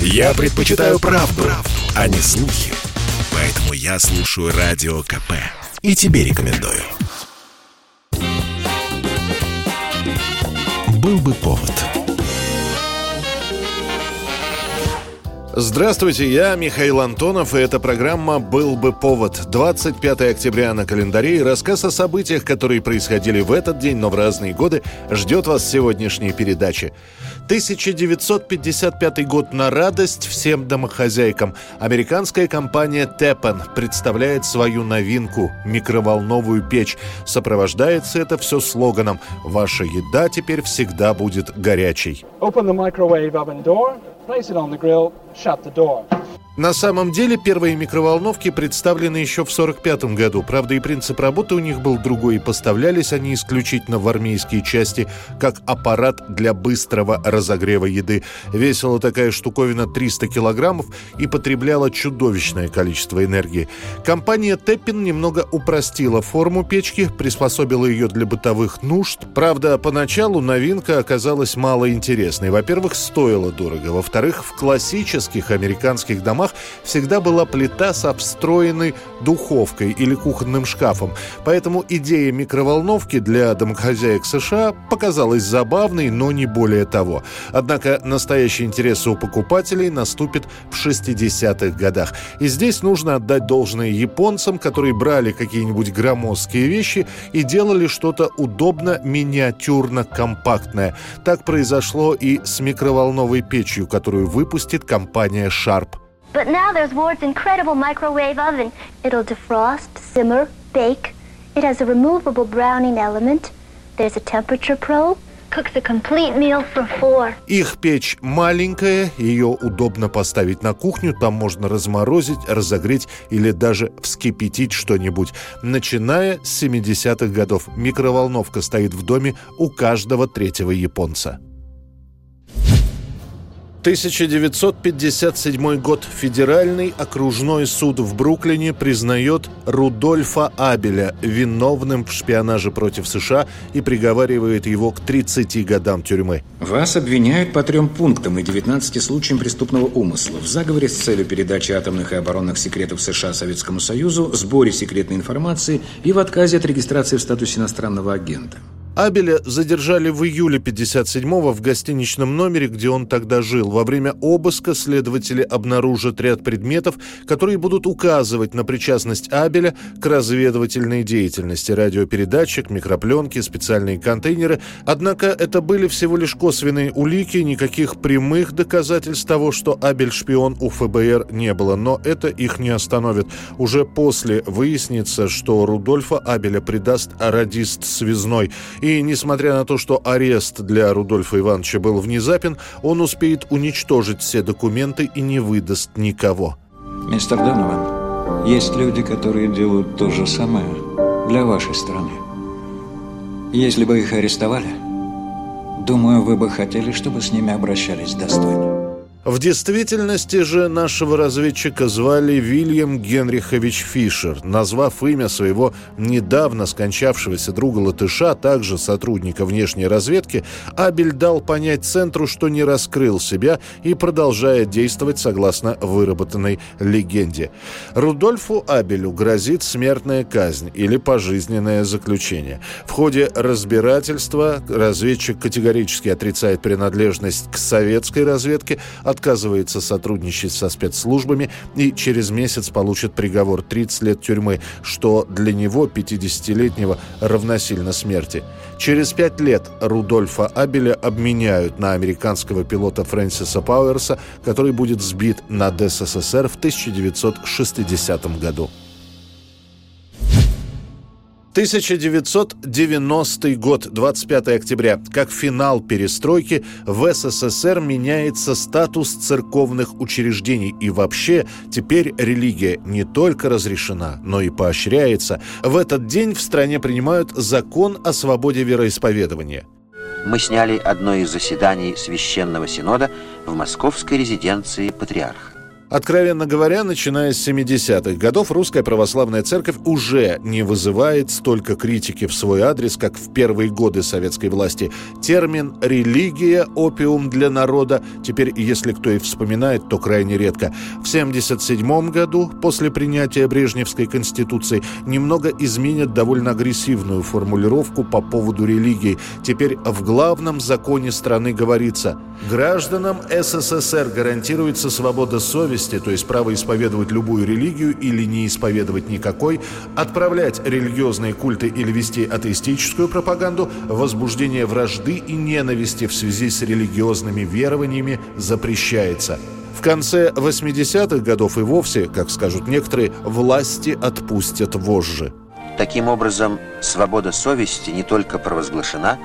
Я предпочитаю правду, правду, а не слухи. Поэтому я слушаю Радио КП. И тебе рекомендую. Был бы повод. Здравствуйте, я Михаил Антонов, и эта программа «Был бы повод». 25 октября на календаре и рассказ о событиях, которые происходили в этот день, но в разные годы, ждет вас сегодняшней передаче. 1955 год на радость всем домохозяйкам. Американская компания Теппен представляет свою новинку – микроволновую печь. Сопровождается это все слоганом «Ваша еда теперь всегда будет горячей». Open the microwave oven door, place it on the grill, shut the door. На самом деле первые микроволновки представлены еще в 1945 году. Правда, и принцип работы у них был другой, и поставлялись они исключительно в армейские части, как аппарат для быстрого разогрева еды. Весила такая штуковина 300 килограммов и потребляла чудовищное количество энергии. Компания Теппин немного упростила форму печки, приспособила ее для бытовых нужд. Правда, поначалу новинка оказалась мало интересной. Во-первых, стоила дорого. Во-вторых, в классических американских домах всегда была плита со встроенной духовкой или кухонным шкафом. Поэтому идея микроволновки для домохозяек США показалась забавной, но не более того. Однако настоящий интерес у покупателей наступит в 60-х годах. И здесь нужно отдать должное японцам, которые брали какие-нибудь громоздкие вещи и делали что-то удобно, миниатюрно, компактное. Так произошло и с микроволновой печью, которую выпустит компания Sharp. But now there's Ward's incredible microwave oven. It'll defrost, simmer, bake. It has a removable browning element. There's a temperature probe. Их печь маленькая, ее удобно поставить на кухню, там можно разморозить, разогреть или даже вскипятить что-нибудь. Начиная с 70-х годов микроволновка стоит в доме у каждого третьего японца. 1957 год. Федеральный окружной суд в Бруклине признает Рудольфа Абеля виновным в шпионаже против США и приговаривает его к 30 годам тюрьмы. Вас обвиняют по трем пунктам и 19 случаям преступного умысла в заговоре с целью передачи атомных и оборонных секретов США Советскому Союзу, сборе секретной информации и в отказе от регистрации в статусе иностранного агента. Абеля задержали в июле 57-го в гостиничном номере, где он тогда жил. Во время обыска следователи обнаружат ряд предметов, которые будут указывать на причастность Абеля к разведывательной деятельности. Радиопередатчик, микропленки, специальные контейнеры. Однако это были всего лишь косвенные улики, никаких прямых доказательств того, что Абель шпион у ФБР не было. Но это их не остановит. Уже после выяснится, что Рудольфа Абеля предаст радист Связной – и, несмотря на то, что арест для Рудольфа Ивановича был внезапен, он успеет уничтожить все документы и не выдаст никого. Мистер Донован, есть люди, которые делают то же самое для вашей страны. Если бы их арестовали, думаю, вы бы хотели, чтобы с ними обращались достойно. В действительности же нашего разведчика звали Вильям Генрихович Фишер. Назвав имя своего недавно скончавшегося друга Латыша, также сотрудника внешней разведки, Абель дал понять Центру, что не раскрыл себя и продолжает действовать согласно выработанной легенде. Рудольфу Абелю грозит смертная казнь или пожизненное заключение. В ходе разбирательства разведчик категорически отрицает принадлежность к советской разведке, отказывается сотрудничать со спецслужбами и через месяц получит приговор 30 лет тюрьмы, что для него, 50-летнего, равносильно смерти. Через пять лет Рудольфа Абеля обменяют на американского пилота Фрэнсиса Пауэрса, который будет сбит над СССР в 1960 году. 1990 год, 25 октября. Как финал перестройки, в СССР меняется статус церковных учреждений. И вообще, теперь религия не только разрешена, но и поощряется. В этот день в стране принимают закон о свободе вероисповедования. Мы сняли одно из заседаний Священного Синода в московской резиденции патриарха. Откровенно говоря, начиная с 70-х годов русская православная церковь уже не вызывает столько критики в свой адрес, как в первые годы советской власти. Термин «религия. Опиум для народа» теперь, если кто и вспоминает, то крайне редко. В 77 году, после принятия Брежневской конституции, немного изменят довольно агрессивную формулировку по поводу религии. Теперь в главном законе страны говорится «Гражданам СССР гарантируется свобода совести совести, то есть право исповедовать любую религию или не исповедовать никакой, отправлять религиозные культы или вести атеистическую пропаганду, возбуждение вражды и ненависти в связи с религиозными верованиями запрещается. В конце 80-х годов и вовсе, как скажут некоторые, власти отпустят вожжи. Таким образом, свобода совести не только провозглашена,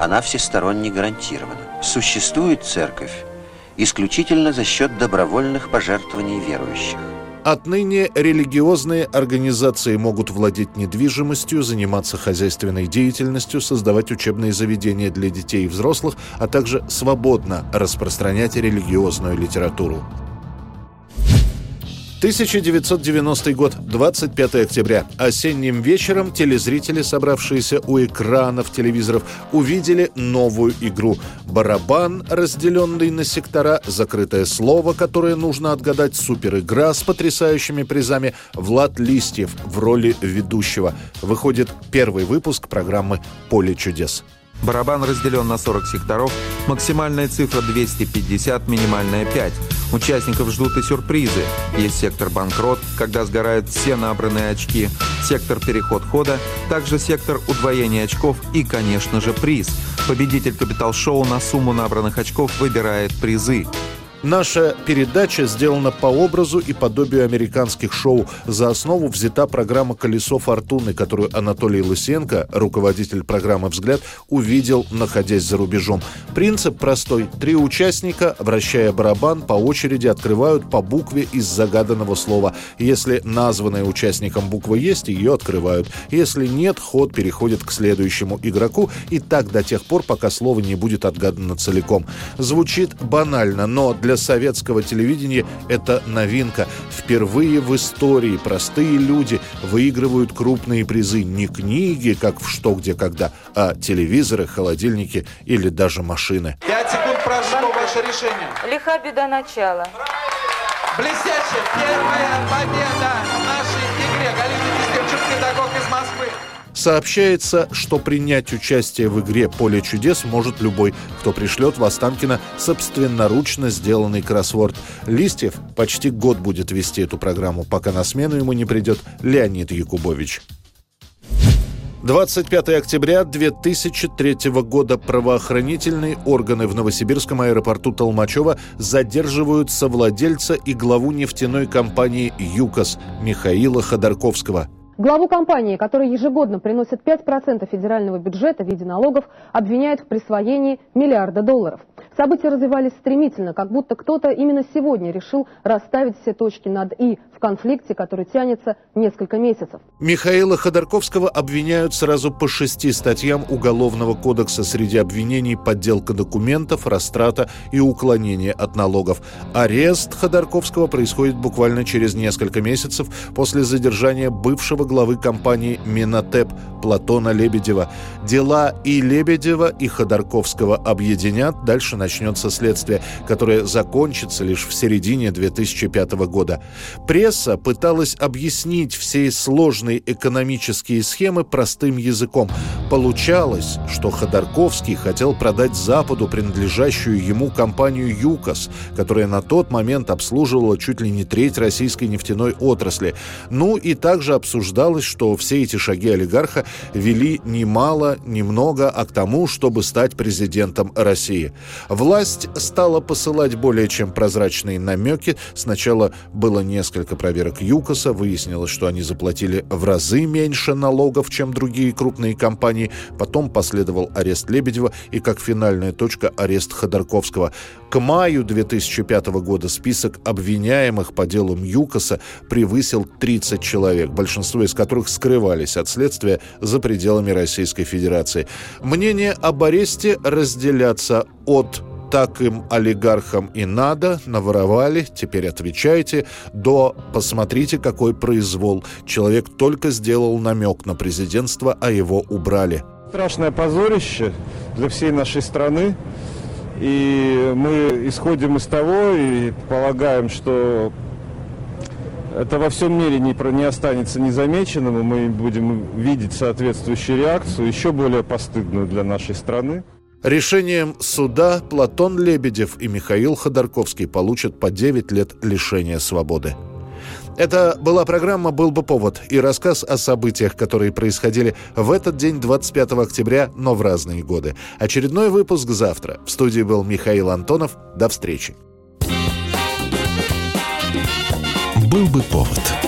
она всесторонне гарантирована. Существует церковь, исключительно за счет добровольных пожертвований верующих. Отныне религиозные организации могут владеть недвижимостью, заниматься хозяйственной деятельностью, создавать учебные заведения для детей и взрослых, а также свободно распространять религиозную литературу. 1990 год, 25 октября. Осенним вечером телезрители, собравшиеся у экранов телевизоров, увидели новую игру. Барабан, разделенный на сектора, закрытое слово, которое нужно отгадать, суперигра с потрясающими призами, Влад Листьев в роли ведущего. Выходит первый выпуск программы «Поле чудес». Барабан разделен на 40 секторов, максимальная цифра 250, минимальная 5. Участников ждут и сюрпризы. Есть сектор банкрот, когда сгорают все набранные очки, сектор переход хода, также сектор удвоения очков и, конечно же, приз. Победитель капитал-шоу на сумму набранных очков выбирает призы. Наша передача сделана по образу и подобию американских шоу. За основу взята программа «Колесо фортуны», которую Анатолий Лысенко, руководитель программы «Взгляд», увидел, находясь за рубежом. Принцип простой. Три участника, вращая барабан, по очереди открывают по букве из загаданного слова. Если названная участником буква есть, ее открывают. Если нет, ход переходит к следующему игроку. И так до тех пор, пока слово не будет отгадано целиком. Звучит банально, но для для советского телевидения это новинка. Впервые в истории простые люди выигрывают крупные призы. Не книги, как в «Что, где, когда», а телевизоры, холодильники или даже машины. Пять секунд прошло ваше решение. Лиха беда начала. Блестящая первая победа Сообщается, что принять участие в игре «Поле чудес» может любой, кто пришлет в Останкино собственноручно сделанный кроссворд. Листьев почти год будет вести эту программу, пока на смену ему не придет Леонид Якубович. 25 октября 2003 года правоохранительные органы в Новосибирском аэропорту Толмачева задерживают совладельца и главу нефтяной компании «ЮКОС» Михаила Ходорковского – Главу компании, которая ежегодно приносит 5% федерального бюджета в виде налогов, обвиняют в присвоении миллиарда долларов. События развивались стремительно, как будто кто-то именно сегодня решил расставить все точки над «и» в конфликте, который тянется несколько месяцев. Михаила Ходорковского обвиняют сразу по шести статьям Уголовного кодекса. Среди обвинений подделка документов, растрата и уклонение от налогов. Арест Ходорковского происходит буквально через несколько месяцев после задержания бывшего главы компании «Минотеп» Платона Лебедева. Дела и Лебедева, и Ходорковского объединят. Дальше начнется следствие, которое закончится лишь в середине 2005 года. Пресса пыталась объяснить все сложные экономические схемы простым языком. Получалось, что Ходорковский хотел продать Западу принадлежащую ему компанию «ЮКОС», которая на тот момент обслуживала чуть ли не треть российской нефтяной отрасли. Ну и также обсуждалось, что все эти шаги олигарха вели ни мало, ни много, а к тому, чтобы стать президентом России. Власть стала посылать более чем прозрачные намеки. Сначала было несколько проверок ЮКОСа, выяснилось, что они заплатили в разы меньше налогов, чем другие крупные компании. Потом последовал арест Лебедева и, как финальная точка, арест Ходорковского. К маю 2005 года список обвиняемых по делу ЮКОСа превысил 30 человек, большинство из которых скрывались от следствия за пределами Российской Федерации. Мнения об аресте разделятся от так им олигархам и надо, наворовали, теперь отвечайте, до посмотрите, какой произвол. Человек только сделал намек на президентство, а его убрали. Страшное позорище для всей нашей страны. И мы исходим из того и полагаем, что это во всем мире не, не останется незамеченным, и мы будем видеть соответствующую реакцию, еще более постыдную для нашей страны. Решением суда Платон Лебедев и Михаил Ходорковский получат по 9 лет лишения свободы. Это была программа «Был бы повод» и рассказ о событиях, которые происходили в этот день, 25 октября, но в разные годы. Очередной выпуск завтра. В студии был Михаил Антонов. До встречи. «Был бы повод»